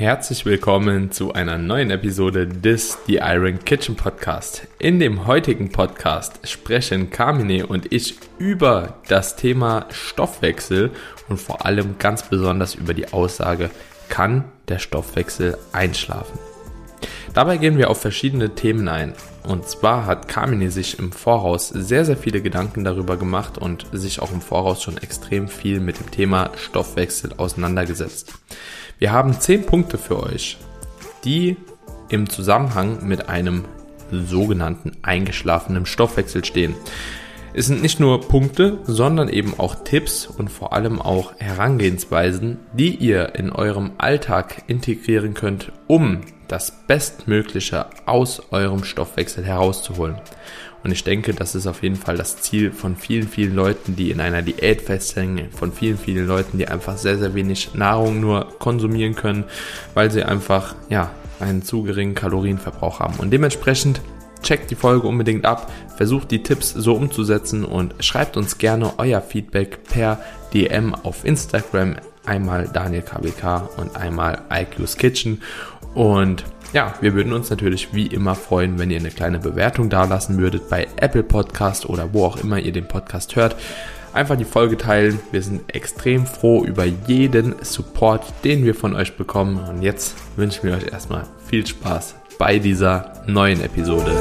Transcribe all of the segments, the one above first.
Herzlich willkommen zu einer neuen Episode des The Iron Kitchen Podcast. In dem heutigen Podcast sprechen Carmine und ich über das Thema Stoffwechsel und vor allem ganz besonders über die Aussage, kann der Stoffwechsel einschlafen? Dabei gehen wir auf verschiedene Themen ein. Und zwar hat Carmine sich im Voraus sehr, sehr viele Gedanken darüber gemacht und sich auch im Voraus schon extrem viel mit dem Thema Stoffwechsel auseinandergesetzt. Wir haben 10 Punkte für euch, die im Zusammenhang mit einem sogenannten eingeschlafenen Stoffwechsel stehen. Es sind nicht nur Punkte, sondern eben auch Tipps und vor allem auch Herangehensweisen, die ihr in eurem Alltag integrieren könnt, um das Bestmögliche aus eurem Stoffwechsel herauszuholen. Und ich denke, das ist auf jeden Fall das Ziel von vielen, vielen Leuten, die in einer Diät festhängen, von vielen, vielen Leuten, die einfach sehr, sehr wenig Nahrung nur konsumieren können, weil sie einfach, ja, einen zu geringen Kalorienverbrauch haben. Und dementsprechend checkt die Folge unbedingt ab, versucht die Tipps so umzusetzen und schreibt uns gerne euer Feedback per DM auf Instagram. Einmal Daniel KBK und einmal IQ's Kitchen. Und ja, wir würden uns natürlich wie immer freuen, wenn ihr eine kleine Bewertung dalassen würdet bei Apple Podcast oder wo auch immer ihr den Podcast hört. Einfach die Folge teilen. Wir sind extrem froh über jeden Support, den wir von euch bekommen. Und jetzt wünschen wir euch erstmal viel Spaß bei dieser neuen Episode.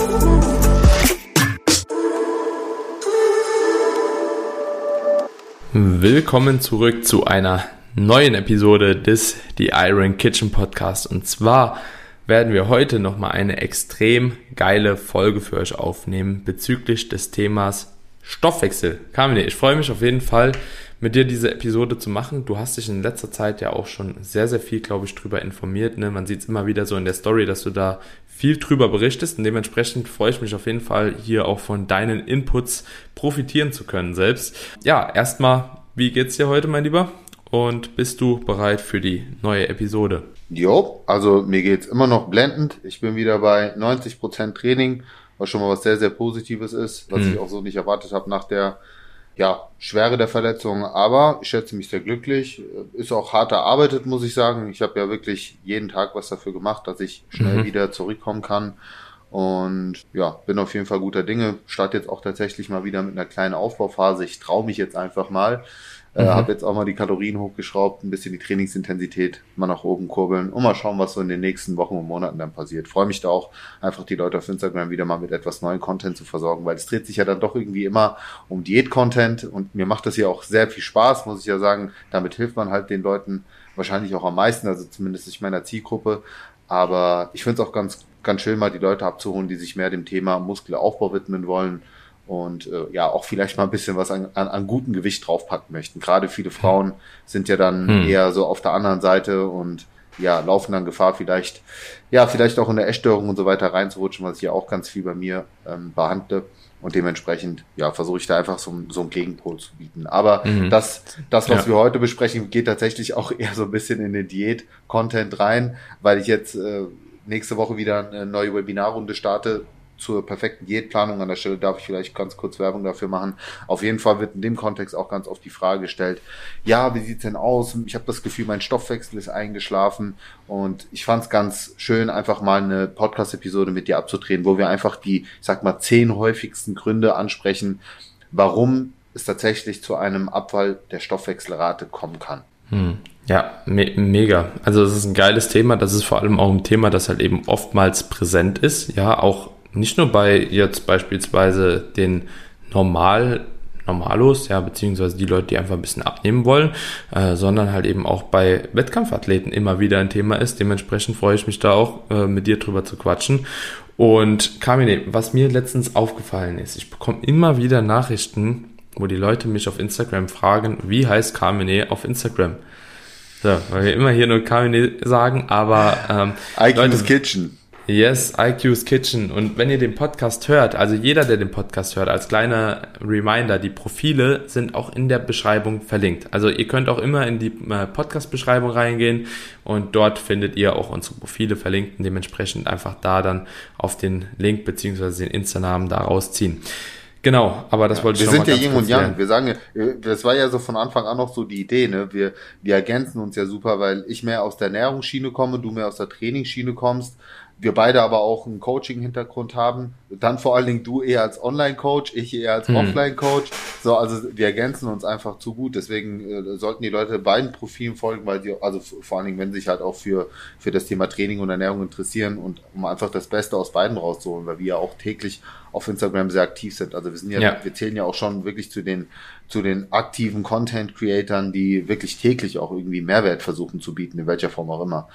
Willkommen zurück zu einer neuen Episode des The Iron Kitchen Podcast. Und zwar werden wir heute nochmal eine extrem geile Folge für euch aufnehmen bezüglich des Themas Stoffwechsel. Carmine, ich freue mich auf jeden Fall, mit dir diese Episode zu machen. Du hast dich in letzter Zeit ja auch schon sehr, sehr viel, glaube ich, drüber informiert. Ne? Man sieht es immer wieder so in der Story, dass du da viel drüber berichtest und dementsprechend freue ich mich auf jeden Fall, hier auch von deinen Inputs profitieren zu können selbst. Ja, erstmal, wie geht's dir heute, mein Lieber? Und bist du bereit für die neue Episode? Jo, also mir geht's immer noch blendend. Ich bin wieder bei 90 Prozent Training, was schon mal was sehr, sehr Positives ist, was hm. ich auch so nicht erwartet habe nach der ja, Schwere der Verletzung. Aber ich schätze mich sehr glücklich. Ist auch hart erarbeitet, muss ich sagen. Ich habe ja wirklich jeden Tag was dafür gemacht, dass ich schnell mhm. wieder zurückkommen kann. Und ja, bin auf jeden Fall guter Dinge. Start jetzt auch tatsächlich mal wieder mit einer kleinen Aufbauphase. Ich traue mich jetzt einfach mal. Äh, mhm. Habe jetzt auch mal die Kalorien hochgeschraubt, ein bisschen die Trainingsintensität mal nach oben kurbeln und mal schauen, was so in den nächsten Wochen und Monaten dann passiert. Freue mich da auch, einfach die Leute auf Instagram wieder mal mit etwas neuen Content zu versorgen, weil es dreht sich ja dann doch irgendwie immer um Diät-Content und mir macht das ja auch sehr viel Spaß, muss ich ja sagen. Damit hilft man halt den Leuten wahrscheinlich auch am meisten, also zumindest ich meiner Zielgruppe. Aber ich finde es auch ganz, ganz schön, mal die Leute abzuholen, die sich mehr dem Thema Muskelaufbau widmen wollen und äh, ja auch vielleicht mal ein bisschen was an, an, an gutem Gewicht draufpacken möchten. Gerade viele Frauen sind ja dann hm. eher so auf der anderen Seite und ja, laufen dann Gefahr, vielleicht, ja, vielleicht auch in der Essstörung und so weiter reinzurutschen, was ich ja auch ganz viel bei mir ähm, behandle. Und dementsprechend, ja, versuche ich da einfach so, so einen Gegenpol zu bieten. Aber mhm. das, das, was ja. wir heute besprechen, geht tatsächlich auch eher so ein bisschen in den Diät-Content rein, weil ich jetzt äh, nächste Woche wieder eine neue Webinarrunde starte zur perfekten Diätplanung. An der Stelle darf ich vielleicht ganz kurz Werbung dafür machen. Auf jeden Fall wird in dem Kontext auch ganz oft die Frage gestellt, ja, wie sieht's denn aus? Ich habe das Gefühl, mein Stoffwechsel ist eingeschlafen und ich fand es ganz schön, einfach mal eine Podcast-Episode mit dir abzudrehen, wo wir einfach die, ich sag mal, zehn häufigsten Gründe ansprechen, warum es tatsächlich zu einem Abfall der Stoffwechselrate kommen kann. Hm. Ja, me mega. Also das ist ein geiles Thema. Das ist vor allem auch ein Thema, das halt eben oftmals präsent ist. Ja, auch nicht nur bei jetzt beispielsweise den Normal Normalos, ja, beziehungsweise die Leute, die einfach ein bisschen abnehmen wollen, äh, sondern halt eben auch bei Wettkampfathleten immer wieder ein Thema ist. Dementsprechend freue ich mich da auch, äh, mit dir drüber zu quatschen. Und Carmine, was mir letztens aufgefallen ist, ich bekomme immer wieder Nachrichten, wo die Leute mich auf Instagram fragen, wie heißt Carmine auf Instagram? So, weil wir immer hier nur Carmine sagen, aber ähm, Leute, Kitchen. Yes, IQ's Kitchen. Und wenn ihr den Podcast hört, also jeder, der den Podcast hört, als kleiner Reminder, die Profile sind auch in der Beschreibung verlinkt. Also ihr könnt auch immer in die äh, Podcast-Beschreibung reingehen und dort findet ihr auch unsere Profile verlinkt und dementsprechend einfach da dann auf den Link beziehungsweise den Insta-Namen da rausziehen. Genau, aber das Ja, wollte ich wir noch sind ja Yin und Yang. Wir sagen, ja, äh, das war ja so von Anfang an noch so die Idee, ne? Wir, wir ergänzen uns ja super, weil ich mehr aus der Ernährungsschiene komme, du mehr aus der Trainingsschiene kommst. Wir beide aber auch einen Coaching-Hintergrund haben. Dann vor allen Dingen du eher als Online-Coach, ich eher als Hm. Offline-Coach. So, also wir ergänzen uns einfach zu gut. Deswegen äh, sollten die Leute beiden Profilen folgen, weil sie, also vor allen Dingen, wenn sie sich halt auch für, für das Thema Training und Ernährung interessieren und um einfach das Beste aus beiden rauszuholen, weil wir ja auch täglich auf Instagram sehr aktiv sind. Also wir sind ja, Ja. wir zählen ja auch schon wirklich zu den, zu den aktiven Content Creatern, die wirklich täglich auch irgendwie Mehrwert versuchen zu bieten, in welcher Form auch immer.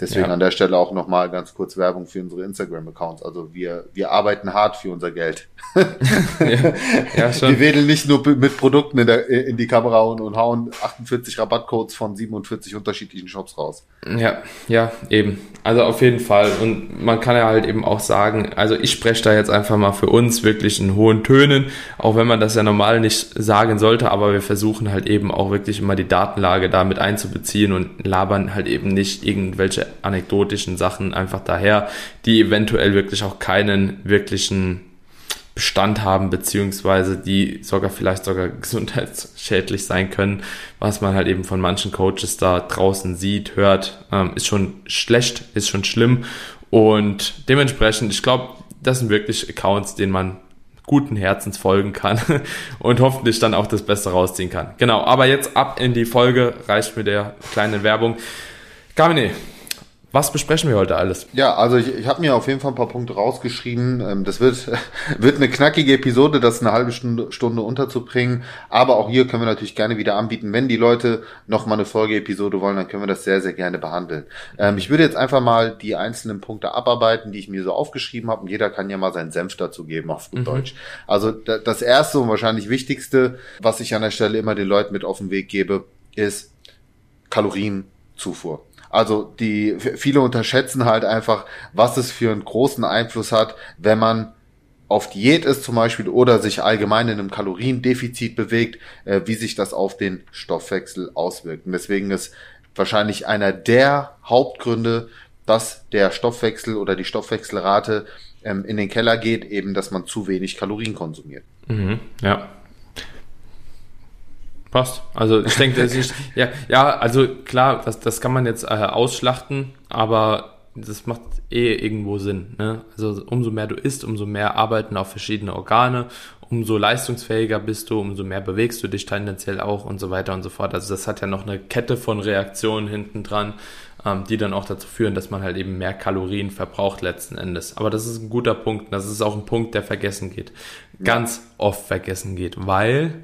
Deswegen Ja. an der Stelle auch nochmal ganz kurz Werbung für unsere Instagram-Accounts. Also wir, wir arbeiten hart für unser Geld. ja, ja. Wir wedeln nicht nur mit Produkten in, der, in die Kamera und, und hauen 48 Rabattcodes von 47 unterschiedlichen Shops raus. Ja, ja, eben. Also auf jeden Fall. Und man kann ja halt eben auch sagen, also ich spreche da jetzt einfach mal für uns wirklich in hohen Tönen, auch wenn man das ja normal nicht sagen sollte, aber wir versuchen halt eben auch wirklich immer die Datenlage da mit einzubeziehen und labern halt eben nicht irgendwelche anekdotischen Sachen einfach daher, die eventuell wirklich auch keinen wirklichen Bestand haben, beziehungsweise die sogar vielleicht sogar gesundheitsschädlich sein können, was man halt eben von manchen Coaches da draußen sieht, hört, ähm, ist schon schlecht, ist schon schlimm und dementsprechend, ich glaube, das sind wirklich Accounts, denen man guten Herzens folgen kann und hoffentlich dann auch das Beste rausziehen kann. Genau, aber jetzt ab in die Folge, reicht mit der kleinen Werbung. Carmine, was besprechen wir heute alles? Ja, also ich, ich habe mir auf jeden Fall ein paar Punkte rausgeschrieben. Ähm, Das wird, wird eine knackige Episode, das eine halbe Stunde, Stunde unterzubringen. Aber auch hier können wir natürlich gerne wieder anbieten. Wenn die Leute noch mal eine Folgeepisode wollen, dann können wir das sehr, sehr gerne behandeln. Ähm, ich würde jetzt einfach mal die einzelnen Punkte abarbeiten, die ich mir so aufgeschrieben habe. Und jeder kann ja mal seinen Senf dazu geben, auf gut Deutsch. Also da- das erste und wahrscheinlich wichtigste, was ich an der Stelle immer den Leuten mit auf den Weg gebe, ist Kalorienzufuhr. Also die viele unterschätzen halt einfach, was es für einen großen Einfluss hat, wenn man auf Diät ist zum Beispiel oder sich allgemein in einem Kaloriendefizit bewegt, äh, wie sich das auf den Stoffwechsel auswirkt. Und deswegen ist wahrscheinlich einer der Hauptgründe, dass der Stoffwechsel oder die Stoffwechselrate ähm, in den Keller geht, eben, dass man zu wenig Kalorien konsumiert. Mhm, ja. Passt. Also ich denke, das ist, ja, ja, also klar, das, das kann man jetzt äh, ausschlachten, aber das macht eh irgendwo Sinn. Ne? Also umso mehr du isst, umso mehr arbeiten auf verschiedene Organe, umso leistungsfähiger bist du, umso mehr bewegst du dich tendenziell auch und so weiter und so fort. Also das hat ja noch eine Kette von Reaktionen hinten dran, ähm, die dann auch dazu führen, dass man halt eben mehr Kalorien verbraucht letzten Endes. Aber das ist ein guter Punkt. Das ist auch ein Punkt, der vergessen geht. Ganz oft vergessen geht, weil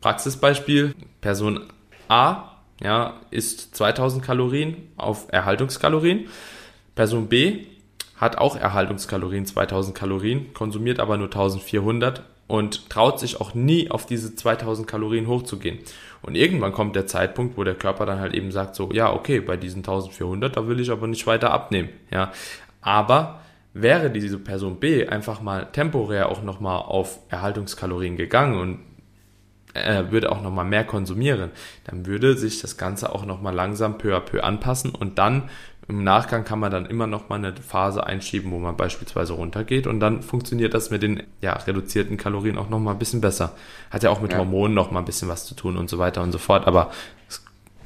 Praxisbeispiel, Person A ja, isst 2000 Kalorien auf Erhaltungskalorien. Person B hat auch Erhaltungskalorien, 2000 Kalorien, konsumiert aber nur 1400 und traut sich auch nie auf diese 2000 Kalorien hochzugehen. Und irgendwann kommt der Zeitpunkt, wo der Körper dann halt eben sagt so, ja, okay, bei diesen 1400, da will ich aber nicht weiter abnehmen, ja. Aber wäre diese Person B einfach mal temporär auch nochmal auf Erhaltungskalorien gegangen und äh, würde auch nochmal mehr konsumieren, dann würde sich das Ganze auch nochmal langsam peu à peu anpassen und dann im Nachgang kann man dann immer nochmal eine Phase einschieben, wo man beispielsweise runtergeht und dann funktioniert das mit den ja, reduzierten Kalorien auch nochmal ein bisschen besser. Hat ja auch mit Ja. Hormonen nochmal ein bisschen was zu tun und so weiter und so fort, aber das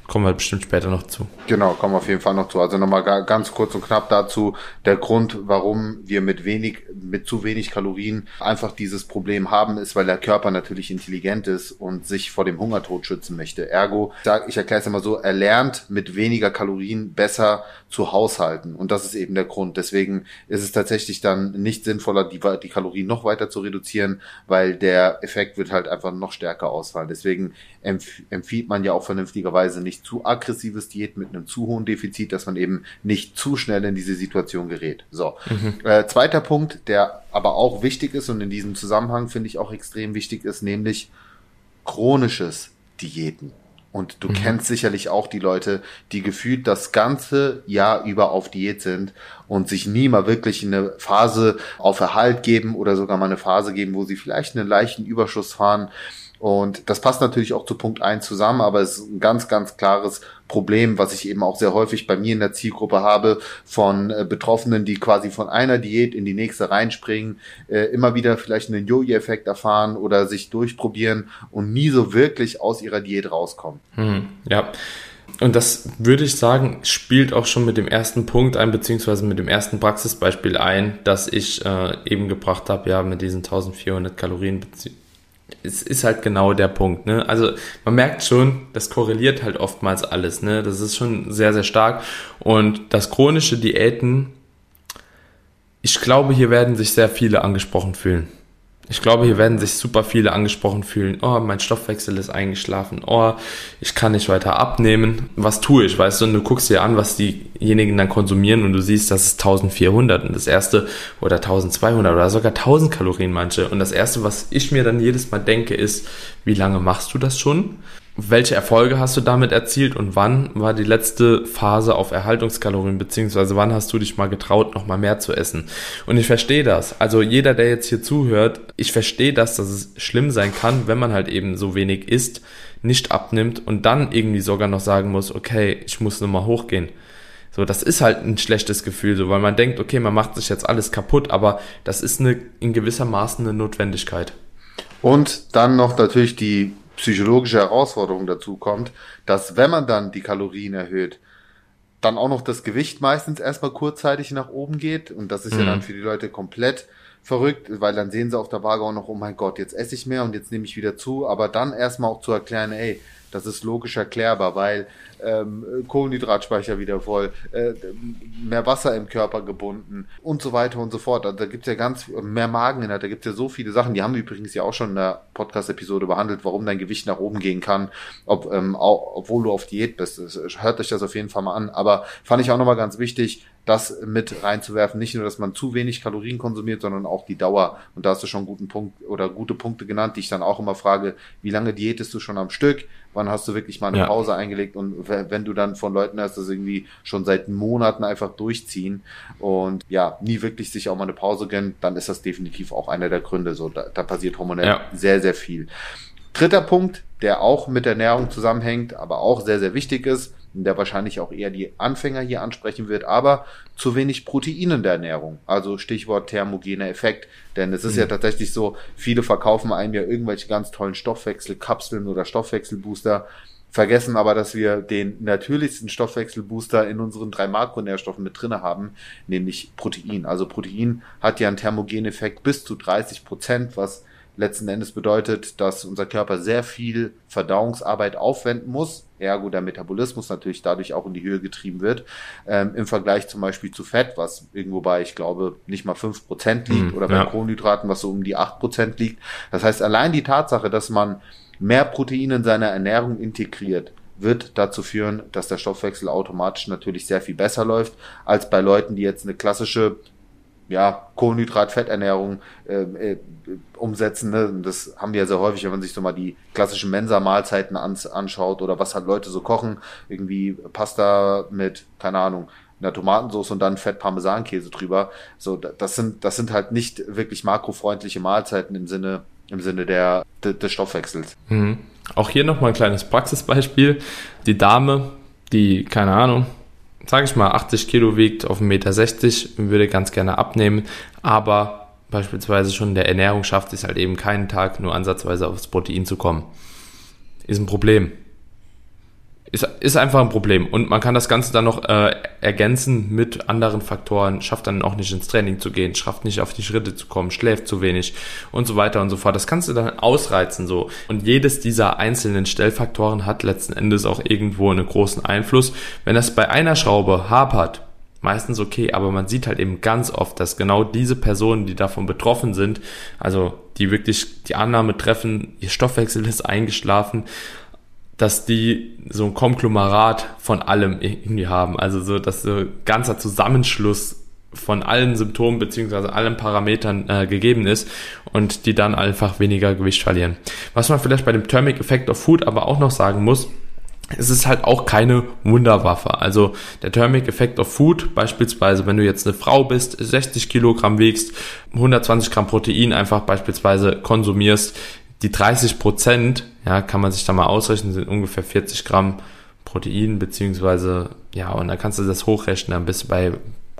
kommen wir bestimmt später noch zu. Genau, kommen wir auf jeden Fall noch zu. Also nochmal ga- ganz kurz und knapp dazu der Grund, warum wir mit wenig, mit zu wenig Kalorien einfach dieses Problem haben, ist, weil der Körper natürlich intelligent ist und sich vor dem Hungertod schützen möchte. Ergo, ich erkläre es immer so, er lernt mit weniger Kalorien besser zu haushalten. Und das ist eben der Grund. Deswegen ist es tatsächlich dann nicht sinnvoller, die, die Kalorien noch weiter zu reduzieren, weil der Effekt wird halt einfach noch stärker ausfallen. Deswegen empf empfiehlt man ja auch vernünftigerweise nicht zu aggressives Diät mit einem zu hohen Defizit, dass man eben nicht zu schnell in diese Situation gerät. So. Äh, zweiter Punkt, der aber auch wichtig ist und in diesem Zusammenhang finde ich auch extrem wichtig ist, nämlich chronisches Diäten. Und du kennst sicherlich auch die Leute, die gefühlt das ganze Jahr über auf Diät sind und sich nie mal wirklich in eine Phase auf Erhalt geben oder sogar mal eine Phase geben, wo sie vielleicht einen leichten Überschuss fahren Und das passt natürlich auch zu Punkt eins zusammen, aber es ist ein ganz, ganz klares Problem, was ich eben auch sehr häufig bei mir in der Zielgruppe habe, von äh, Betroffenen, die quasi von einer Diät in die nächste reinspringen, äh, immer wieder vielleicht einen Jojo-Effekt erfahren oder sich durchprobieren und nie so wirklich aus ihrer Diät rauskommen. Hm, ja. Und das würde ich sagen, spielt auch schon mit dem ersten Punkt ein, beziehungsweise mit dem ersten Praxisbeispiel ein, das ich äh, eben gebracht habe, ja, mit diesen 1400 Kalorien, es ist halt genau der Punkt, ne? Also man merkt schon, das korreliert halt oftmals alles, ne? Das ist schon sehr, sehr stark. Und das chronische Diäten, ich glaube, hier werden sich sehr viele angesprochen fühlen. Ich glaube, hier werden sich super viele angesprochen fühlen. Oh, mein Stoffwechsel ist eingeschlafen. Oh, ich kann nicht weiter abnehmen. Was tue ich? Weißt du, und du guckst dir an, was diejenigen dann konsumieren und du siehst, das ist 1400 und das erste oder 1200 oder sogar 1000 Kalorien manche. Und das erste, was ich mir dann jedes Mal denke, ist, wie lange machst du das schon? Welche Erfolge hast du damit erzielt und wann war die letzte Phase auf Erhaltungskalorien, beziehungsweise wann hast du dich mal getraut, noch mal mehr zu essen? Und ich verstehe das. Also jeder, der jetzt hier zuhört, ich verstehe das, dass es schlimm sein kann, wenn man halt eben so wenig isst, nicht abnimmt und dann irgendwie sogar noch sagen muss, okay, ich muss nochmal hochgehen. So, das ist halt ein schlechtes Gefühl, so, weil man denkt, okay, man macht sich jetzt alles kaputt, aber das ist eine, in gewisser Maßen eine Notwendigkeit. Und dann noch natürlich die psychologische Herausforderung dazu kommt, dass wenn man dann die Kalorien erhöht, dann auch noch das Gewicht meistens erstmal kurzzeitig nach oben geht. Und das ist mhm. ja dann für die Leute komplett verrückt, weil dann sehen sie auf der Waage auch noch, oh mein Gott, jetzt esse ich mehr und jetzt nehme ich wieder zu. Aber dann erstmal auch zu erklären, ey, das ist logisch erklärbar, weil ähm, Kohlenhydratspeicher wieder voll, äh, mehr Wasser im Körper gebunden und so weiter und so fort. Also da gibt's ja ganz mehr Mageninhalt, da gibt's ja so viele Sachen. Die haben wir übrigens ja auch schon in der Podcast-Episode behandelt, warum dein Gewicht nach oben gehen kann, ob, ähm, auch, obwohl du auf Diät bist. Hört euch das auf jeden Fall mal an. Aber fand ich auch nochmal ganz wichtig, das mit reinzuwerfen. Nicht nur, dass man zu wenig Kalorien konsumiert, sondern auch die Dauer. Und da hast du schon guten Punkt oder gute Punkte genannt, die ich dann auch immer frage, wie lange diätest du schon am Stück? Wann hast du wirklich mal eine ja. Pause eingelegt? Und wenn du dann von Leuten hörst, dass irgendwie schon seit Monaten einfach durchziehen und ja, nie wirklich sich auch mal eine Pause gönnen, dann ist das definitiv auch einer der Gründe. So, da, da passiert hormonell ja. sehr, sehr viel. Dritter Punkt, der auch mit der Ernährung zusammenhängt, aber auch sehr, sehr wichtig ist, der wahrscheinlich auch eher die Anfänger hier ansprechen wird, aber zu wenig Protein in der Ernährung. Also Stichwort thermogener Effekt. Denn es ist mhm. ja tatsächlich so, viele verkaufen einem ja irgendwelche ganz tollen Stoffwechselkapseln oder Stoffwechselbooster, vergessen aber, dass wir den natürlichsten Stoffwechselbooster in unseren drei Makronährstoffen mit drinne haben, nämlich Protein. Also Protein hat ja einen thermogenen Effekt bis zu 30 Prozent, was letzten Endes bedeutet, dass unser Körper sehr viel Verdauungsarbeit aufwenden muss, ergo der Metabolismus natürlich dadurch auch in die Höhe getrieben wird, ähm, im Vergleich zum Beispiel zu Fett, was irgendwo bei, ich glaube, nicht mal fünf Prozent liegt, mhm, oder bei ja. Kohlenhydraten, was so um die acht Prozent liegt. Das heißt, allein die Tatsache, dass man mehr Protein in seiner Ernährung integriert, wird dazu führen, dass der Stoffwechsel automatisch natürlich sehr viel besser läuft, als bei Leuten, die jetzt eine klassische ja, Kohlenhydrat-Fetternährung äh, äh, umsetzen. Ne? Das haben wir ja sehr häufig, wenn man sich so mal die klassischen Mensa-Mahlzeiten ans anschaut oder was halt Leute so kochen. Irgendwie Pasta mit, keine Ahnung, einer Tomatensauce und dann Fett Parmesankäse drüber. So, das sind, das sind halt nicht wirklich makrofreundliche Mahlzeiten im Sinne, im Sinne der, de, des Stoffwechsels. Mhm. Auch hier nochmal ein kleines Praxisbeispiel. Die Dame, die, keine Ahnung, sage ich mal, 80 Kilo wiegt, auf 1,60 Meter, würde ganz gerne abnehmen, aber beispielsweise schon der Ernährung schafft es halt eben keinen Tag nur ansatzweise aufs Protein zu kommen. Ist ein Problem. Ist, ist einfach ein Problem. Und man kann das Ganze dann noch äh, ergänzen mit anderen Faktoren, schafft dann auch nicht ins Training zu gehen, schafft nicht auf die Schritte zu kommen, schläft zu wenig und so weiter und so fort. Das kannst du dann ausreizen so. Und jedes dieser einzelnen Stellfaktoren hat letzten Endes auch irgendwo einen großen Einfluss. Wenn das bei einer Schraube hapert, meistens okay, aber man sieht halt eben ganz oft, dass genau diese Personen, die davon betroffen sind, also die wirklich die Annahme treffen, ihr Stoffwechsel ist eingeschlafen, dass die so ein Konglomerat von allem irgendwie haben. Also so, dass so ein ganzer Zusammenschluss von allen Symptomen beziehungsweise allen Parametern äh, gegeben ist und die dann einfach weniger Gewicht verlieren. Was man vielleicht bei dem Thermic Effect of Food aber auch noch sagen muss, es ist halt auch keine Wunderwaffe. Also der Thermic Effect of Food, beispielsweise, wenn du jetzt eine Frau bist, 60 Kilogramm wiegst, 120 Gramm Protein einfach beispielsweise konsumierst, die 30 Prozent, ja, kann man sich da mal ausrechnen, sind ungefähr 40 Gramm Protein, beziehungsweise, ja, und dann kannst du das hochrechnen, dann bist du bei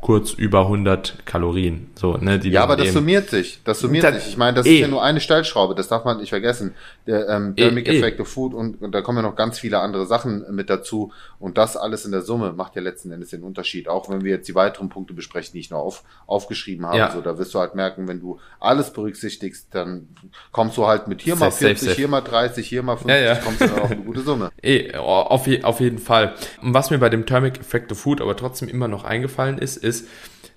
kurz über 100 Kalorien. So, ne, die ja, aber das summiert sich. Das summiert das, sich. Ich meine, das eh. ist ja nur eine Stellschraube. Das darf man nicht vergessen. Der ähm, Thermic eh, Effect eh. of Food und, und da kommen ja noch ganz viele andere Sachen mit dazu. Und das alles in der Summe macht ja letzten Endes den Unterschied. Auch wenn wir jetzt die weiteren Punkte besprechen, die ich noch auf, aufgeschrieben habe. Ja. So, da wirst du halt merken, wenn du alles berücksichtigst, dann kommst du halt mit hier mal 40, safe, safe. hier mal 30, hier mal 50, ja, ja. kommst du dann auf eine gute Summe. Eh, auf, auf jeden Fall. Und was mir bei dem Thermic Effect of Food aber trotzdem immer noch eingefallen ist, ist, ist,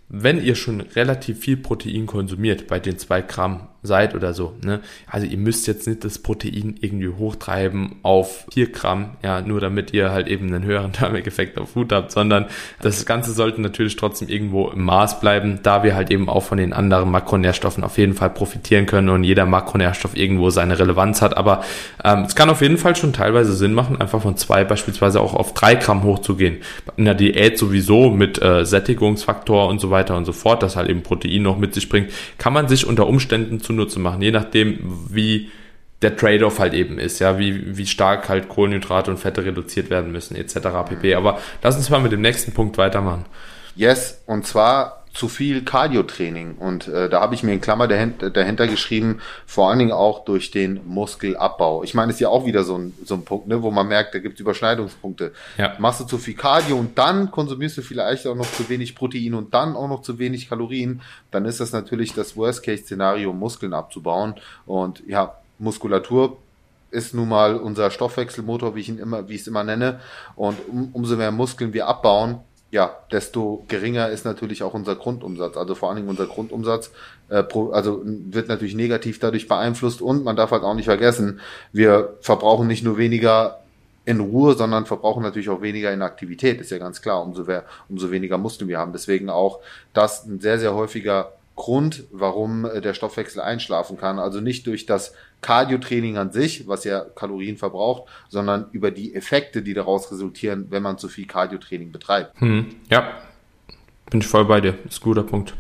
wenn ihr schon relativ viel Protein konsumiert, bei den zwei Gramm seid oder so, ne? Also ihr müsst jetzt nicht das Protein irgendwie hochtreiben auf vier Gramm, ja, nur damit ihr halt eben einen höheren Thermik-Effekt auf Food habt, sondern das Ganze sollte natürlich trotzdem irgendwo im Maß bleiben, da wir halt eben auch von den anderen Makronährstoffen auf jeden Fall profitieren können und jeder Makronährstoff irgendwo seine Relevanz hat. Aber ähm, es kann auf jeden Fall schon teilweise Sinn machen, einfach von zwei beispielsweise auch auf drei Gramm hochzugehen. In der Diät sowieso mit äh, Sättigungsfaktor und so weiter und so fort, das halt eben Protein noch mit sich bringt, kann man sich unter Umständen zunutze machen, je nachdem, wie der Trade-off halt eben ist, ja, wie, wie stark halt Kohlenhydrate und Fette reduziert werden müssen, etc. pp. Aber lass uns mal mit dem nächsten Punkt weitermachen. Yes, und zwar zu viel Cardio-Training. Und äh, da habe ich mir in Klammer dahinter, dahinter geschrieben, vor allen Dingen auch durch den Muskelabbau. Ich meine, ist ja auch wieder so ein, so ein Punkt, ne, wo man merkt, da gibt es Überschneidungspunkte. Ja. Machst du zu viel Cardio und dann konsumierst du vielleicht auch noch zu wenig Protein und dann auch noch zu wenig Kalorien, dann ist das natürlich das Worst-Case-Szenario, Muskeln abzubauen. Und ja, Muskulatur ist nun mal unser Stoffwechselmotor, wie ich ihn immer, wie ich es immer nenne. Und um, umso mehr Muskeln wir abbauen, ja, desto geringer ist natürlich auch unser Grundumsatz. Also vor allen Dingen unser Grundumsatz, äh, pro, also wird natürlich negativ dadurch beeinflusst und man darf halt auch nicht vergessen, wir verbrauchen nicht nur weniger in Ruhe, sondern verbrauchen natürlich auch weniger in Aktivität, ist ja ganz klar, umso, mehr, umso weniger Muskeln wir haben. Deswegen auch das ein sehr, sehr häufiger Grund, warum äh, der Stoffwechsel einschlafen kann. Also nicht durch das Cardio-Training an sich, was ja Kalorien verbraucht, sondern über die Effekte, die daraus resultieren, wenn man zu viel Cardio-Training betreibt. Hm, ja, bin ich voll bei dir. Ist ein guter Punkt.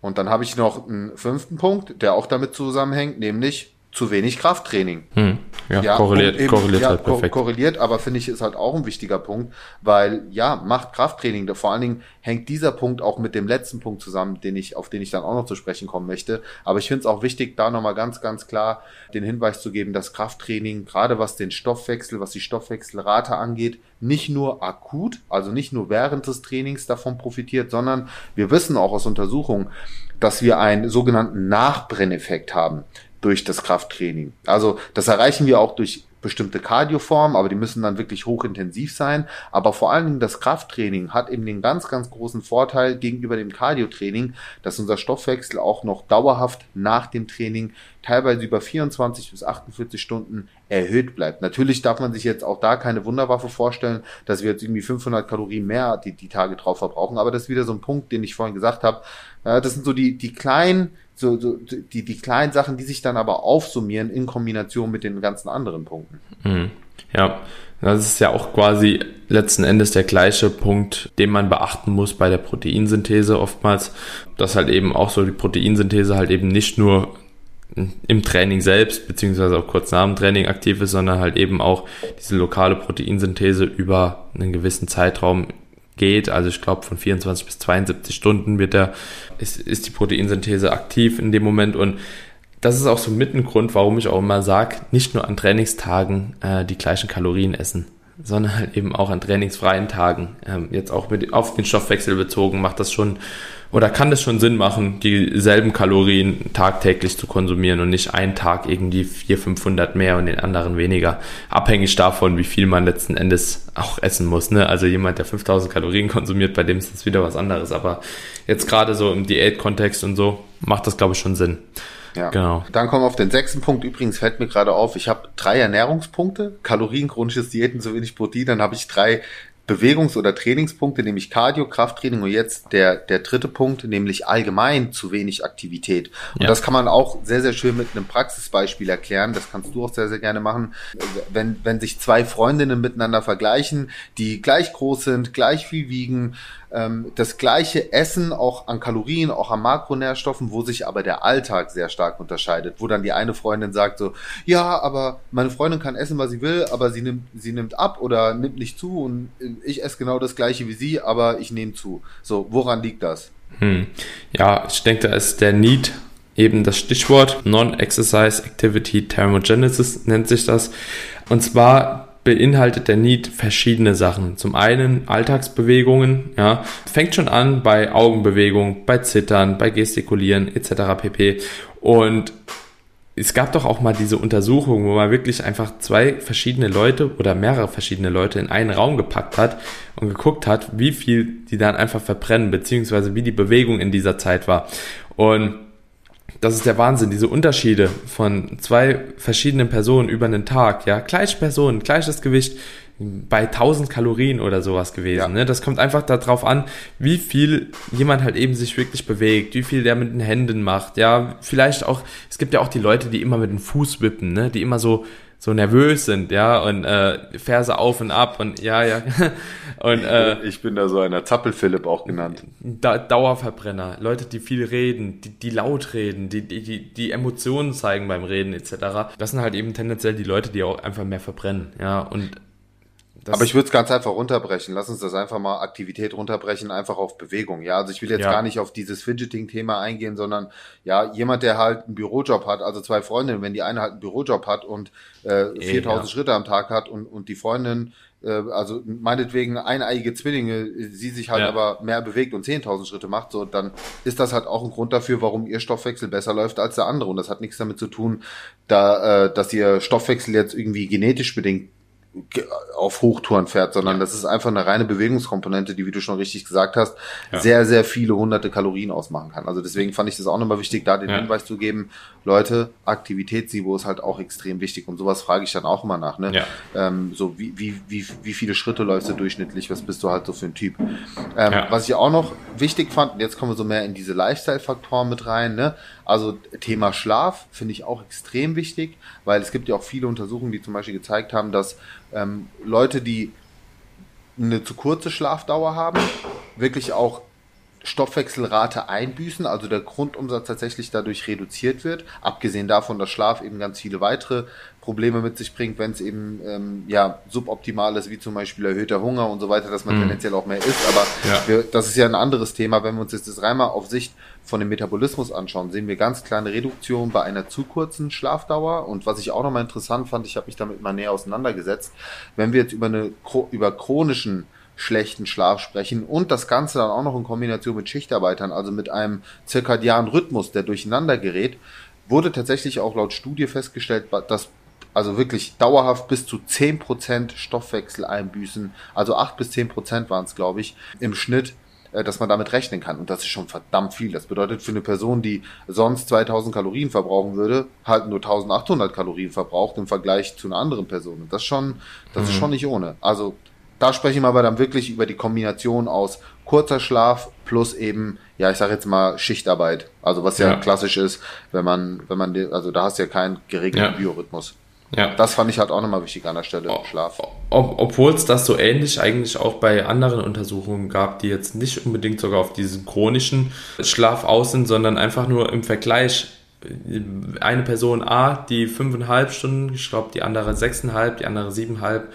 Und dann habe ich noch einen fünften Punkt, der auch damit zusammenhängt, nämlich zu wenig Krafttraining. Hm, ja, ja, korreliert, eben, korreliert ja, halt perfekt. Korreliert, aber finde ich, ist halt auch ein wichtiger Punkt, weil ja, macht Krafttraining. Vor allen Dingen hängt dieser Punkt auch mit dem letzten Punkt zusammen, den ich, auf den ich dann auch noch zu sprechen kommen möchte. Aber ich finde es auch wichtig, da nochmal ganz, ganz klar den Hinweis zu geben, dass Krafttraining, gerade was den Stoffwechsel, was die Stoffwechselrate angeht, nicht nur akut, also nicht nur während des Trainings davon profitiert, sondern wir wissen auch aus Untersuchungen, dass wir einen sogenannten Nachbrenneffekt haben durch das Krafttraining. Also das erreichen wir auch durch bestimmte Cardioformen, aber die müssen dann wirklich hochintensiv sein. Aber vor allen Dingen das Krafttraining hat eben den ganz, ganz großen Vorteil gegenüber dem Cardiotraining, dass unser Stoffwechsel auch noch dauerhaft nach dem Training teilweise über 24 bis 48 Stunden erhöht bleibt. Natürlich darf man sich jetzt auch da keine Wunderwaffe vorstellen, dass wir jetzt irgendwie 500 Kalorien mehr die, die Tage drauf verbrauchen. Aber das ist wieder so ein Punkt, den ich vorhin gesagt habe. Das sind so die, die kleinen so, so die, die kleinen Sachen, die sich dann aber aufsummieren in Kombination mit den ganzen anderen Punkten. Mhm. Ja, das ist ja auch quasi letzten Endes der gleiche Punkt, den man beachten muss bei der Proteinsynthese oftmals, dass halt eben auch so die Proteinsynthese halt eben nicht nur im Training selbst, beziehungsweise auch kurz nach dem Training aktiv ist, sondern halt eben auch diese lokale Proteinsynthese über einen gewissen Zeitraum geht. Also ich glaube von 24 bis 72 Stunden wird der, ist, ist die Proteinsynthese aktiv in dem Moment und das ist auch so mit ein Grund, warum ich auch immer sage, nicht nur an Trainingstagen äh, die gleichen Kalorien essen, sondern halt eben auch an trainingsfreien Tagen. Ähm, jetzt auch mit, auf den Stoffwechsel bezogen macht das schon oder kann das schon Sinn machen, dieselben Kalorien tagtäglich zu konsumieren und nicht einen Tag irgendwie 400, 500 mehr und den anderen weniger. Abhängig davon, wie viel man letzten Endes auch essen muss. Ne? Also jemand, der 5000 Kalorien konsumiert, bei dem ist das wieder was anderes. Aber jetzt gerade so im Diät-Kontext und so macht das, glaube ich, schon Sinn. Ja. Genau. Dann kommen wir auf den sechsten Punkt. Übrigens fällt mir gerade auf, ich habe drei Ernährungspunkte. Kalorien, chronisches Diäten, so wenig Protein. Dann habe ich drei Bewegungs- oder Trainingspunkte, nämlich Cardio, Krafttraining und jetzt der, der dritte Punkt, nämlich allgemein zu wenig Aktivität. Und ja. das kann man auch sehr, sehr schön mit einem Praxisbeispiel erklären. Das kannst du auch sehr, sehr gerne machen. Wenn, wenn sich zwei Freundinnen miteinander vergleichen, die gleich groß sind, gleich viel wiegen, ähm, das gleiche Essen auch an Kalorien, auch an Makronährstoffen, wo sich aber der Alltag sehr stark unterscheidet, wo dann die eine Freundin sagt so, ja, aber meine Freundin kann essen, was sie will, aber sie nimmt, sie nimmt ab oder nimmt nicht zu und ich esse genau das gleiche wie sie, aber ich nehme zu. So, woran liegt das? Hm. Ja, ich denke, da ist der Need eben das Stichwort Non-Exercise Activity Thermogenesis nennt sich das. Und zwar beinhaltet der Need verschiedene Sachen. Zum einen Alltagsbewegungen, ja, fängt schon an bei Augenbewegungen, bei Zittern, bei Gestikulieren etc. pp. Und es gab doch auch mal diese Untersuchung, wo man wirklich einfach zwei verschiedene Leute oder mehrere verschiedene Leute in einen Raum gepackt hat und geguckt hat, wie viel die dann einfach verbrennen, beziehungsweise wie die Bewegung in dieser Zeit war. Und das ist der Wahnsinn, diese Unterschiede von zwei verschiedenen Personen über einen Tag, ja, gleiche Personen, gleiches Gewicht, bei 1000 Kalorien oder sowas gewesen. Ja. Ne? Das kommt einfach darauf an, wie viel jemand halt eben sich wirklich bewegt, wie viel der mit den Händen macht. Ja, vielleicht auch, es gibt ja auch die Leute, die immer mit dem Fuß wippen, ne? die immer so so nervös sind, ja, und äh, Ferse auf und ab und ja, ja. und äh, ich bin da so einer Zappel-Philipp auch genannt. Da Dauerverbrenner, Leute, die viel reden, die, die laut reden, die, die, die Emotionen zeigen beim Reden etc. Das sind halt eben tendenziell die Leute, die auch einfach mehr verbrennen, ja, und das Aber ich würde es ganz einfach runterbrechen. Lass uns das einfach mal Aktivität runterbrechen, einfach auf Bewegung. Ja, also ich will jetzt ja. gar nicht auf dieses Fidgeting-Thema eingehen, sondern ja, jemand, der halt einen Bürojob hat, also zwei Freundinnen, wenn die eine halt einen Bürojob hat und äh, 4000 ja. Schritte am Tag hat und, und die Freundin äh, also meinetwegen eineige Zwillinge, sie sich halt ja. aber mehr bewegt und 10.000 Schritte macht, so dann ist das halt auch ein Grund dafür, warum ihr Stoffwechsel besser läuft als der andere. Und das hat nichts damit zu tun, da, äh, dass ihr Stoffwechsel jetzt irgendwie genetisch bedingt auf Hochtouren fährt, sondern ja. das ist einfach eine reine Bewegungskomponente, die, wie du schon richtig gesagt hast, ja. sehr, sehr viele hunderte Kalorien ausmachen kann. Also deswegen fand ich das auch nochmal wichtig, da den ja. Hinweis zu geben, Leute, Aktivitätssibo ist halt auch extrem wichtig und sowas frage ich dann auch immer nach, ne? Ähm, so wie, wie, wie, wie viele Schritte läufst du durchschnittlich, was bist du halt so für ein Typ? Ähm, was ich auch noch wichtig fand, und jetzt kommen wir so mehr in diese Lifestyle-Faktoren mit rein, ne? Also Thema Schlaf finde ich auch extrem wichtig, weil es gibt ja auch viele Untersuchungen, die zum Beispiel gezeigt haben, dass ähm, Leute, die eine zu kurze Schlafdauer haben, wirklich auch Stoffwechselrate einbüßen, also der Grundumsatz tatsächlich dadurch reduziert wird. Abgesehen davon, dass Schlaf eben ganz viele weitere Probleme mit sich bringt, wenn es eben ähm, ja suboptimal ist, wie zum Beispiel erhöhter Hunger und so weiter, dass man mhm. tendenziell auch mehr isst. Aber ja. wir, das ist ja ein anderes Thema. Wenn wir uns jetzt das einmal auf Sicht von dem Metabolismus anschauen, sehen wir ganz kleine Reduktion bei einer zu kurzen Schlafdauer. Und was ich auch nochmal interessant fand, ich habe mich damit mal näher auseinandergesetzt, wenn wir jetzt über eine über chronischen schlechten Schlaf sprechen und das Ganze dann auch noch in Kombination mit Schichtarbeitern, also mit einem zirkadianen Rhythmus, der durcheinander gerät, wurde tatsächlich auch laut Studie festgestellt, dass also wirklich dauerhaft bis zu 10% Stoffwechsel einbüßen, also 8 bis 10% waren es, glaube ich, im Schnitt, äh, dass man damit rechnen kann. Und das ist schon verdammt viel. Das bedeutet für eine Person, die sonst 2000 Kalorien verbrauchen würde, halt nur 1800 Kalorien verbraucht im Vergleich zu einer anderen Person. Und das schon, das mhm. ist schon nicht ohne. Also da sprechen wir aber dann wirklich über die Kombination aus kurzer Schlaf plus eben, ja, ich sage jetzt mal Schichtarbeit. Also was ja, ja, klassisch ist, wenn man, wenn man, also da hast du ja keinen geregelten ja. Biorhythmus. Ja. Das fand ich halt auch nochmal wichtig an der Stelle, o Schlaf. Ob, Obwohl es das so ähnlich eigentlich auch bei anderen Untersuchungen gab, die jetzt nicht unbedingt sogar auf diesen chronischen Schlaf aus sind, sondern einfach nur im Vergleich. Eine Person A, die fünfeinhalb Stunden, ich glaube die andere sechseinhalb, die andere siebeneinhalb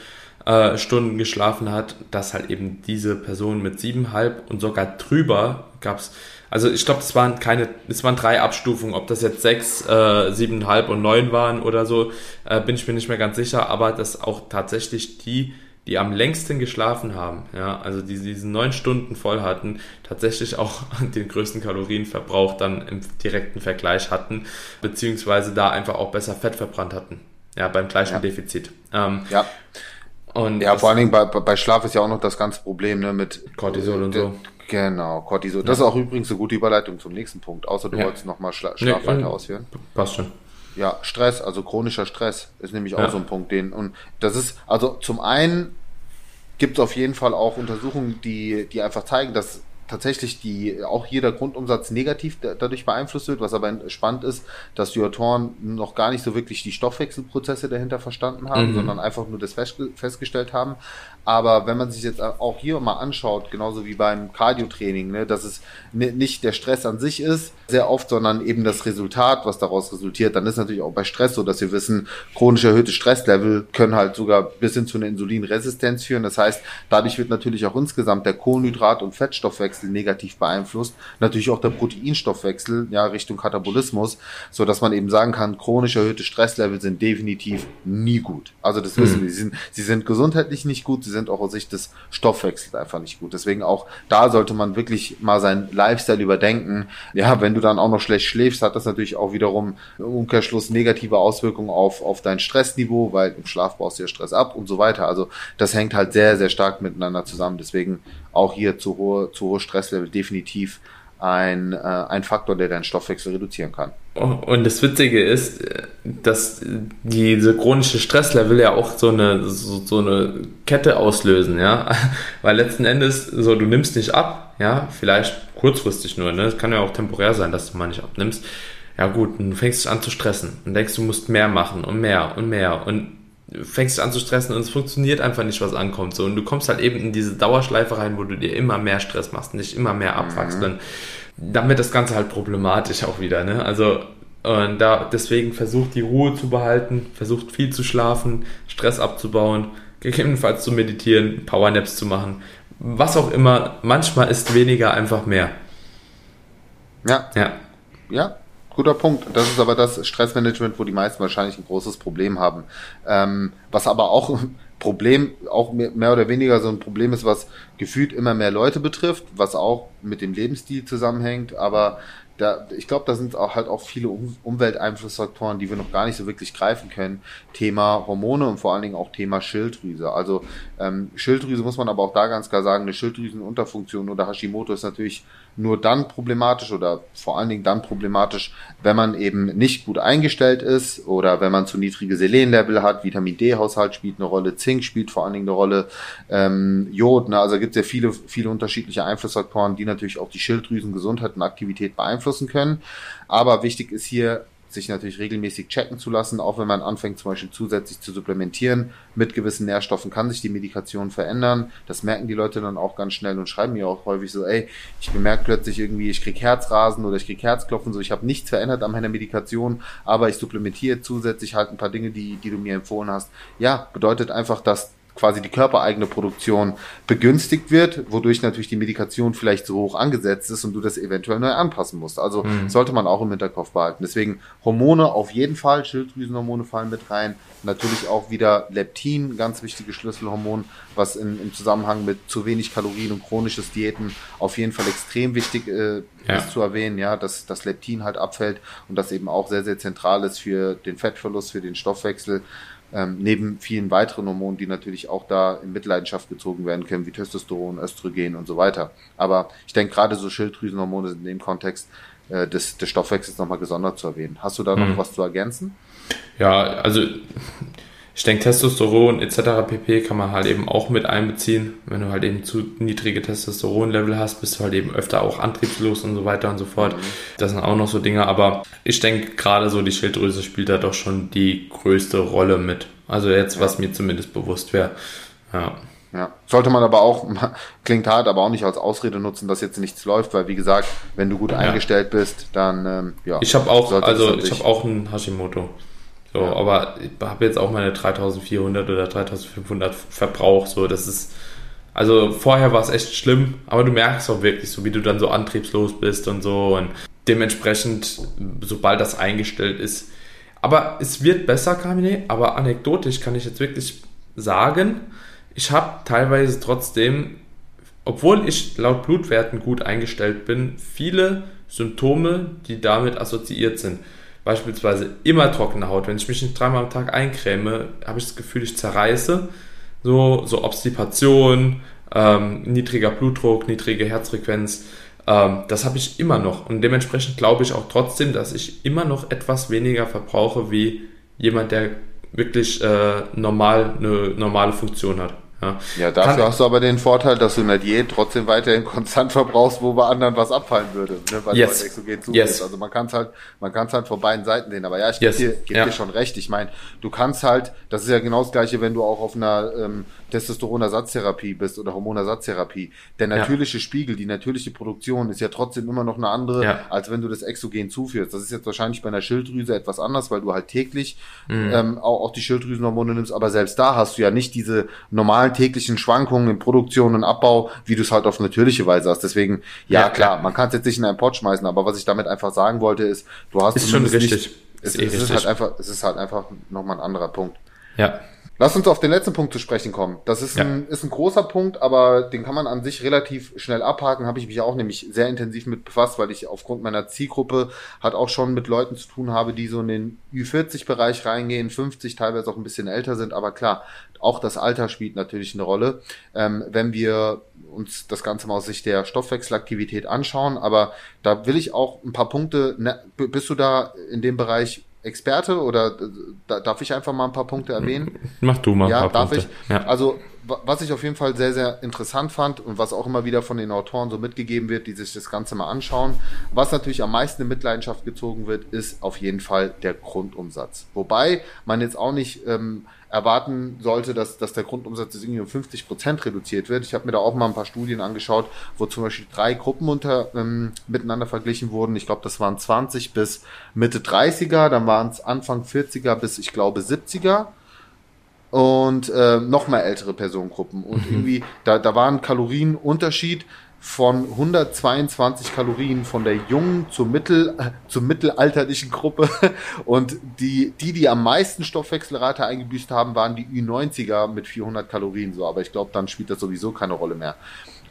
äh, Stunden geschlafen hat, dass halt eben diese Person mit siebeneinhalb und sogar drüber gab es also ich glaube, es waren keine, es waren drei Abstufungen, ob das jetzt sechs, äh, siebeneinhalb und neun waren oder so, äh, bin ich mir nicht mehr ganz sicher, aber dass auch tatsächlich die, die am längsten geschlafen haben, ja, also die diesen neun Stunden voll hatten, tatsächlich auch den größten Kalorienverbrauch dann im direkten Vergleich hatten, beziehungsweise da einfach auch besser Fett verbrannt hatten, ja, beim gleichen ja. Defizit. Ähm, ja. Und ja, vor allen Dingen bei, bei Schlaf ist ja auch noch das ganze Problem ne, mit Cortisol und so. Genau, Cortisol. Das ist auch übrigens eine gute Überleitung zum nächsten Punkt, außer du ja. wolltest nochmal Schla Schlaf nee, weiter ausführen. Passt schon. Ja, Stress, also chronischer Stress ist nämlich auch ja. so ein Punkt, den, und das ist, also zum einen gibt es auf jeden Fall auch Untersuchungen, die, die einfach zeigen, dass tatsächlich die, auch hier der Grundumsatz negativ dadurch beeinflusst wird, was aber spannend ist, dass die Autoren noch gar nicht so wirklich die Stoffwechselprozesse dahinter verstanden haben, mhm. sondern einfach nur das festgestellt haben. Aber wenn man sich jetzt auch hier mal anschaut, genauso wie beim Cardio-Training, ne, dass es nicht der Stress an sich ist, sehr oft, sondern eben das Resultat, was daraus resultiert, dann ist natürlich auch bei Stress so, dass wir wissen, chronisch erhöhte Stresslevel können halt sogar bis hin zu einer Insulinresistenz führen. Das heißt, dadurch wird natürlich auch insgesamt der Kohlenhydrat- und Fettstoffwechsel negativ beeinflusst. Natürlich auch der Proteinstoffwechsel, ja, Richtung Katabolismus, so dass man eben sagen kann, chronisch erhöhte Stresslevel sind definitiv nie gut. Also das wissen mhm. wir. Sie sind, sie sind gesundheitlich nicht gut, sie sind auch aus Sicht des Stoffwechsels einfach nicht gut. Deswegen auch da sollte man wirklich mal seinen Lifestyle überdenken. Ja, wenn du dann auch noch schlecht schläfst, hat das natürlich auch wiederum im Umkehrschluss negative Auswirkungen auf, auf dein Stressniveau, weil im Schlaf baust du ja Stress ab und so weiter. Also das hängt halt sehr, sehr stark miteinander zusammen. Deswegen auch hier zu hohe, zu hohe Stresslevel definitiv ein, äh, ein Faktor, der deinen Stoffwechsel reduzieren kann. Und das Witzige ist, dass diese chronische Stresslevel ja auch so eine, so, so eine Kette auslösen, ja. Weil letzten Endes, so du nimmst nicht ab, ja, vielleicht kurzfristig nur, ne? Es kann ja auch temporär sein, dass du mal nicht abnimmst. Ja gut, und du fängst dich an zu stressen und denkst, du musst mehr machen und mehr und mehr und fängst dich an zu stressen und es funktioniert einfach nicht, was ankommt. So, und du kommst halt eben in diese Dauerschleife rein, wo du dir immer mehr Stress machst und dich immer mehr abwachst. Mhm. Dann wird das Ganze halt problematisch auch wieder. Ne? Also und da deswegen versucht die Ruhe zu behalten, versucht viel zu schlafen, Stress abzubauen, gegebenenfalls zu meditieren, Powernaps zu machen, was auch immer. Manchmal ist weniger einfach mehr. Ja. Ja. Ja, Guter Punkt. Das ist aber das Stressmanagement, wo die meisten wahrscheinlich ein großes Problem haben. Ähm, was aber auch ein Problem, auch mehr oder weniger so ein Problem ist, was gefühlt immer mehr Leute betrifft, was auch mit dem Lebensstil zusammenhängt. Aber da, ich glaube, da sind auch halt auch viele um Umwelteinflussfaktoren, die wir noch gar nicht so wirklich greifen können. Thema Hormone und vor allen Dingen auch Thema Schilddrüse. Also ähm, Schilddrüse muss man aber auch da ganz klar sagen, eine Schilddrüsenunterfunktion oder Hashimoto ist natürlich nur dann problematisch oder vor allen Dingen dann problematisch, wenn man eben nicht gut eingestellt ist oder wenn man zu niedrige Selenlevel hat, Vitamin D-Haushalt spielt eine Rolle, Zink spielt vor allen Dingen eine Rolle, ähm, Jod, ne? also gibt es ja viele, viele unterschiedliche Einflussfaktoren, die natürlich auch die Schilddrüsengesundheit und Aktivität beeinflussen können. Aber wichtig ist hier sich natürlich regelmäßig checken zu lassen, auch wenn man anfängt zum Beispiel zusätzlich zu supplementieren mit gewissen Nährstoffen, kann sich die Medikation verändern. Das merken die Leute dann auch ganz schnell und schreiben mir auch häufig so, ey, ich bemerke plötzlich irgendwie, ich krieg Herzrasen oder ich krieg Herzklopfen, so ich habe nichts verändert an meiner Medikation, aber ich supplementiere zusätzlich halt ein paar Dinge, die, die du mir empfohlen hast. Ja, bedeutet einfach, dass quasi die körpereigene Produktion begünstigt wird, wodurch natürlich die Medikation vielleicht so hoch angesetzt ist und du das eventuell neu anpassen musst. Also mhm. sollte man auch im Hinterkopf behalten. Deswegen Hormone auf jeden Fall, Schilddrüsenhormone fallen mit rein. Natürlich auch wieder Leptin, ganz wichtiges Schlüsselhormon, was in, im Zusammenhang mit zu wenig Kalorien und chronisches Diäten auf jeden Fall extrem wichtig äh, ja. ist zu erwähnen, ja, dass das Leptin halt abfällt und das eben auch sehr, sehr zentral ist für den Fettverlust, für den Stoffwechsel ähm, neben vielen weiteren Hormonen, die natürlich auch da in Mitleidenschaft gezogen werden können, wie Testosteron, Östrogen und so weiter. Aber ich denke, gerade so Schilddrüsenhormone sind in dem Kontext äh, des, des Stoffwechsels nochmal gesondert zu erwähnen. Hast du da noch mhm. was zu ergänzen? Ja, also ich denke, Testosteron etc. pp. kann man halt eben auch mit einbeziehen. Wenn du halt eben zu niedrige Testosteronlevel hast, bist du halt eben öfter auch antriebslos und so weiter und so fort. Mhm. Das sind auch noch so Dinge, aber ich denke, gerade so die Schilddrüse spielt da doch schon die größte Rolle mit. Also jetzt, was mir zumindest bewusst wäre. Ja. Ja. Sollte man aber auch, klingt hart, aber auch nicht als Ausrede nutzen, dass jetzt nichts läuft, weil wie gesagt, wenn du gut ja. eingestellt bist, dann ähm, ja. Ich habe auch, also ich habe auch einen Hashimoto. So, ja. aber ich habe jetzt auch meine 3400 oder 3500 Verbrauch. So, das ist, also vorher war es echt schlimm, aber du merkst auch wirklich, so wie du dann so antriebslos bist und so und dementsprechend, sobald das eingestellt ist. Aber es wird besser, Kamine, aber anekdotisch kann ich jetzt wirklich sagen, ich habe teilweise trotzdem, obwohl ich laut Blutwerten gut eingestellt bin, viele Symptome, die damit assoziiert sind beispielsweise immer trockene Haut. Wenn ich mich nicht dreimal am Tag eincreme, habe ich das Gefühl, ich zerreiße. So, so Obstipation, ähm, niedriger Blutdruck, niedrige Herzfrequenz. Ähm, das habe ich immer noch. Und dementsprechend glaube ich auch trotzdem, dass ich immer noch etwas weniger verbrauche wie jemand, der wirklich äh, normal eine normale Funktion hat. Ja, ja dafür Kann, hast du aber den Vorteil, dass du in der Diät trotzdem weiterhin konstant verbrauchst, wo bei anderen was abfallen würde, ne? weil yes. du halt exogen yes. Also man kann es halt, man kann es halt von beiden Seiten sehen. Aber ja, ich yes. gebe dir, geb ja. dir schon recht. Ich meine, du kannst halt, das ist ja genau das gleiche, wenn du auch auf einer ähm, Testosteronersatztherapie bist oder Hormonersatztherapie. Der natürliche ja. Spiegel, die natürliche Produktion ist ja trotzdem immer noch eine andere, ja. als wenn du das Exogen zuführst. Das ist jetzt wahrscheinlich bei einer Schilddrüse etwas anders, weil du halt täglich mhm. ähm, auch, auch die Schilddrüsenhormone nimmst, aber selbst da hast du ja nicht diese normalen täglichen Schwankungen in Produktion und Abbau, wie du es halt auf natürliche Weise hast. Deswegen, ja, ja klar, man kann es jetzt nicht in einen Pot schmeißen, aber was ich damit einfach sagen wollte, ist, du hast ist schon richtig. Nicht, es, ist, eh es ist halt einfach, es ist halt einfach nochmal ein anderer Punkt. Ja. Lass uns auf den letzten Punkt zu sprechen kommen. Das ist, ja. ein, ist ein großer Punkt, aber den kann man an sich relativ schnell abhaken. Habe ich mich auch nämlich sehr intensiv mit befasst, weil ich aufgrund meiner Zielgruppe hat auch schon mit Leuten zu tun habe, die so in den Ü40-Bereich reingehen, 50, teilweise auch ein bisschen älter sind. Aber klar, auch das Alter spielt natürlich eine Rolle. Ähm, wenn wir uns das Ganze mal aus Sicht der Stoffwechselaktivität anschauen, aber da will ich auch ein paar Punkte, ne, bist du da in dem Bereich Experte oder da, darf ich einfach mal ein paar Punkte erwähnen? Mach du mal ja, ein paar darf Punkte. Ich? Ja. Also was ich auf jeden Fall sehr, sehr interessant fand und was auch immer wieder von den Autoren so mitgegeben wird, die sich das Ganze mal anschauen, was natürlich am meisten in Mitleidenschaft gezogen wird, ist auf jeden Fall der Grundumsatz. Wobei man jetzt auch nicht ähm, erwarten sollte, dass, dass der Grundumsatz irgendwie um 50 Prozent reduziert wird. Ich habe mir da auch mal ein paar Studien angeschaut, wo zum Beispiel drei Gruppen unter, ähm, miteinander verglichen wurden. Ich glaube, das waren 20 bis Mitte 30er, dann waren es Anfang 40er bis ich glaube 70er und äh, noch mal ältere Personengruppen. Und mhm. irgendwie, da, da war ein Kalorienunterschied von 122 Kalorien von der jungen zur mittel äh, zur mittelalterlichen Gruppe. Und die die die am meisten Stoffwechselrate eingebüßt haben waren die Ü90er mit 400 Kalorien. So aber ich glaube dann spielt das sowieso keine Rolle mehr.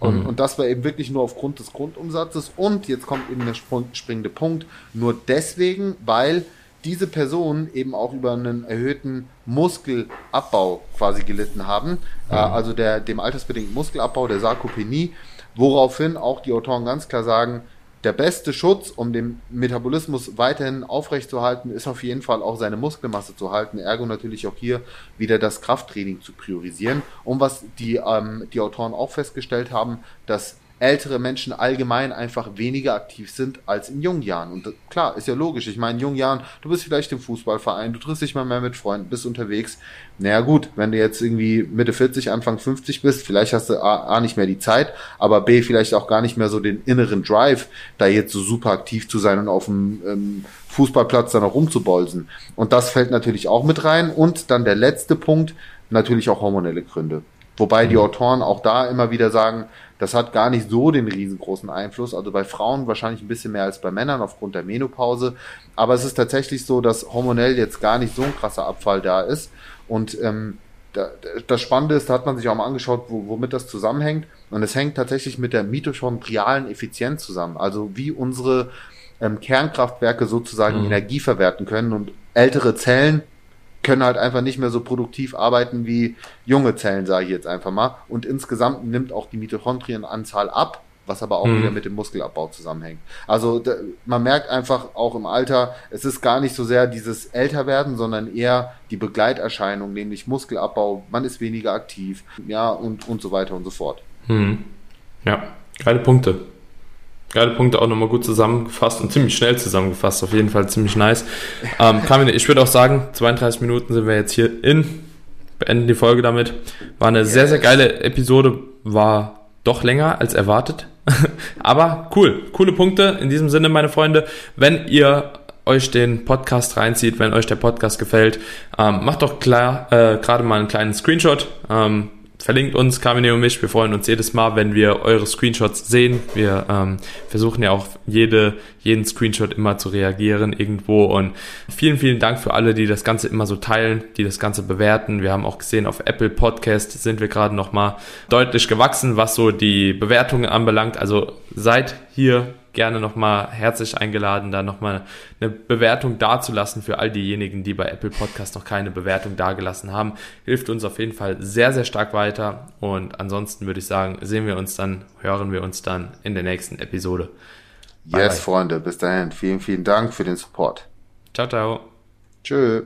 Und, mhm. und das war eben wirklich nur aufgrund des Grundumsatzes. Und jetzt kommt eben der springende Punkt. Nur deswegen weil diese Personen eben auch über einen erhöhten Muskelabbau quasi gelitten haben, mhm. äh, also der dem altersbedingten Muskelabbau der Sarkopenie Woraufhin auch die Autoren ganz klar sagen, der beste Schutz, um den Metabolismus weiterhin aufrechtzuerhalten, ist auf jeden Fall auch seine Muskelmasse zu halten. Ergo natürlich auch hier wieder das Krafttraining zu priorisieren. Und was die, ähm, die Autoren auch festgestellt haben, dass ältere Menschen allgemein einfach weniger aktiv sind als in jungen Jahren. Und klar, ist ja logisch. Ich meine, in jungen Jahren, du bist vielleicht im Fußballverein, du triffst dich mal mehr mit Freunden, bist unterwegs. Naja gut, wenn du jetzt irgendwie Mitte 40, Anfang 50 bist, vielleicht hast du A, A nicht mehr die Zeit, aber B vielleicht auch gar nicht mehr so den inneren Drive, da jetzt so super aktiv zu sein und auf dem ähm, Fußballplatz dann auch rumzubolzen. Und das fällt natürlich auch mit rein. Und dann der letzte Punkt, natürlich auch hormonelle Gründe. Wobei die mhm. Autoren auch da immer wieder sagen, das hat gar nicht so den riesengroßen Einfluss. Also bei Frauen wahrscheinlich ein bisschen mehr als bei Männern aufgrund der Menopause. Aber es ist tatsächlich so, dass hormonell jetzt gar nicht so ein krasser Abfall da ist. Und ähm, das Spannende ist, da hat man sich auch mal angeschaut, wo, womit das zusammenhängt. Und es hängt tatsächlich mit der mitochondrialen Effizienz zusammen. Also wie unsere ähm, Kernkraftwerke sozusagen mhm. Energie verwerten können. Und ältere Zellen können halt einfach nicht mehr so produktiv arbeiten wie junge Zellen, sage ich jetzt einfach mal. Und insgesamt nimmt auch die Mitochondrienanzahl ab, was aber auch mhm. wieder mit dem Muskelabbau zusammenhängt. Also da, man merkt einfach auch im Alter, es ist gar nicht so sehr dieses Älterwerden, sondern eher die Begleiterscheinung, nämlich Muskelabbau, man ist weniger aktiv, ja, und, und so weiter und so fort. Mhm. Ja, geile Punkte. Geile Punkte auch nochmal gut zusammengefasst und ziemlich schnell zusammengefasst, auf jeden Fall ziemlich nice. Ähm, Carmine, ich würde auch sagen, 32 Minuten sind wir jetzt hier in, beenden die Folge damit. War eine yes. sehr, sehr geile Episode, war doch länger als erwartet. Aber cool, coole Punkte. In diesem Sinne, meine Freunde, wenn ihr euch den Podcast reinzieht, wenn euch der Podcast gefällt, ähm, macht doch klar äh, gerade mal einen kleinen Screenshot. Ähm, verlinkt uns, Carmine und mich. Wir freuen uns jedes Mal, wenn wir eure Screenshots sehen. Wir ähm, versuchen ja auch jede, jeden Screenshot immer zu reagieren irgendwo. Und vielen, vielen Dank für alle, die das Ganze immer so teilen, die das Ganze bewerten. Wir haben auch gesehen, auf Apple Podcast sind wir gerade nochmal deutlich gewachsen, was so die Bewertungen anbelangt. Also seid hier gerne nochmal herzlich eingeladen, da nochmal eine Bewertung dazulassen für all diejenigen, die bei Apple Podcast noch keine Bewertung dagelassen haben. Hilft uns auf jeden Fall sehr, sehr stark weiter. Und ansonsten würde ich sagen, sehen wir uns dann, hören wir uns dann in der nächsten Episode. Bye yes, bye. Freunde, bis dahin. Vielen, vielen Dank für den Support. Ciao, ciao. Tschö.